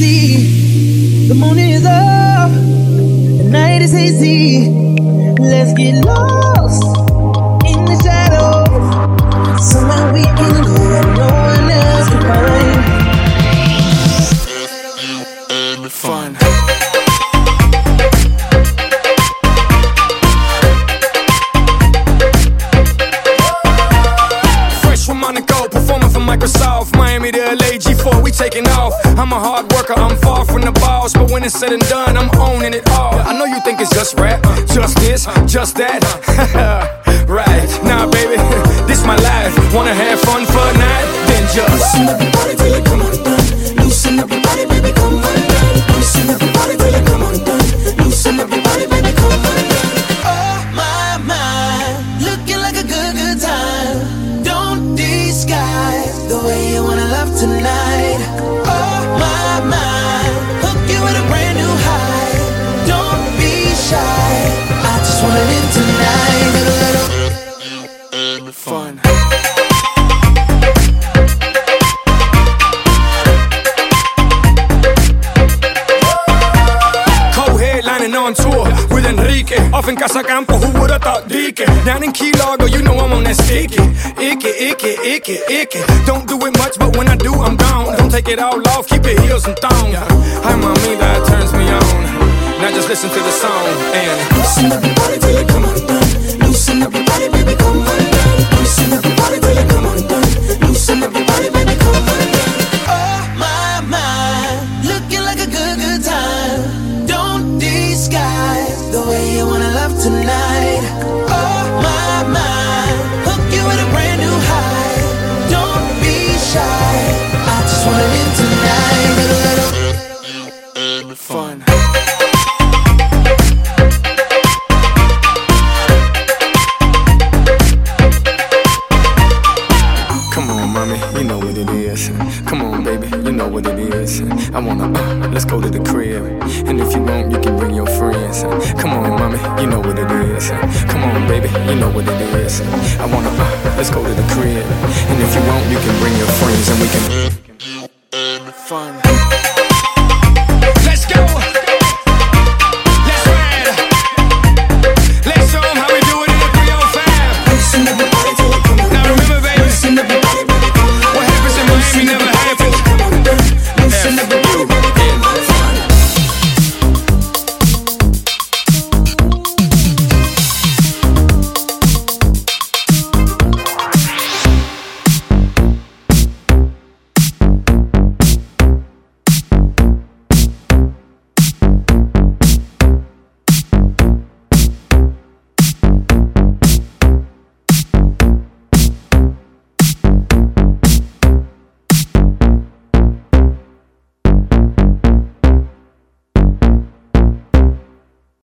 crazy. The moon is up, the night is hazy. Let's get lost performing for Microsoft. Miami to LA, G4, we taking off. I'm a hard worker, I'm far from the boss. But when it's said and done, I'm owning it all. I know you think it's just rap, just this, just that. right, nah, baby, this my life. Wanna have fun for a night? Then just the way you wanna love tonight. Oh my my, hook you with a brand new high. Don't be shy, I just wanna live tonight. Little, little. Fun. On tour with Enrique Off in Casa Campo, who would've thought Dike Down in Key Largo, you know I'm on that Icky, icky, icky. Don't do it much, but when I do, I'm gone. Don't take it all off, keep your heels and thong Hi, mommy, that turns me on. Now just listen to the song and Loosen up your body till it come undone. Loosen up your body, baby, come undone. Loosen up your body till it come undone. Loosen up your body, baby, come undone. Oh my my, looking like a good good time. Don't disguise the way you wanna love tonight. Fun. Come on, mommy, you know what it is. Come on, baby, you know what it is. I wanna, uh, let's go to the crib. And if you want, you can bring your friends. Come on, mommy, you know what it is. Come on, baby, you know what it is. I wanna, uh, let's go to the crib. And if you want, you can bring your friends and we can. Fun.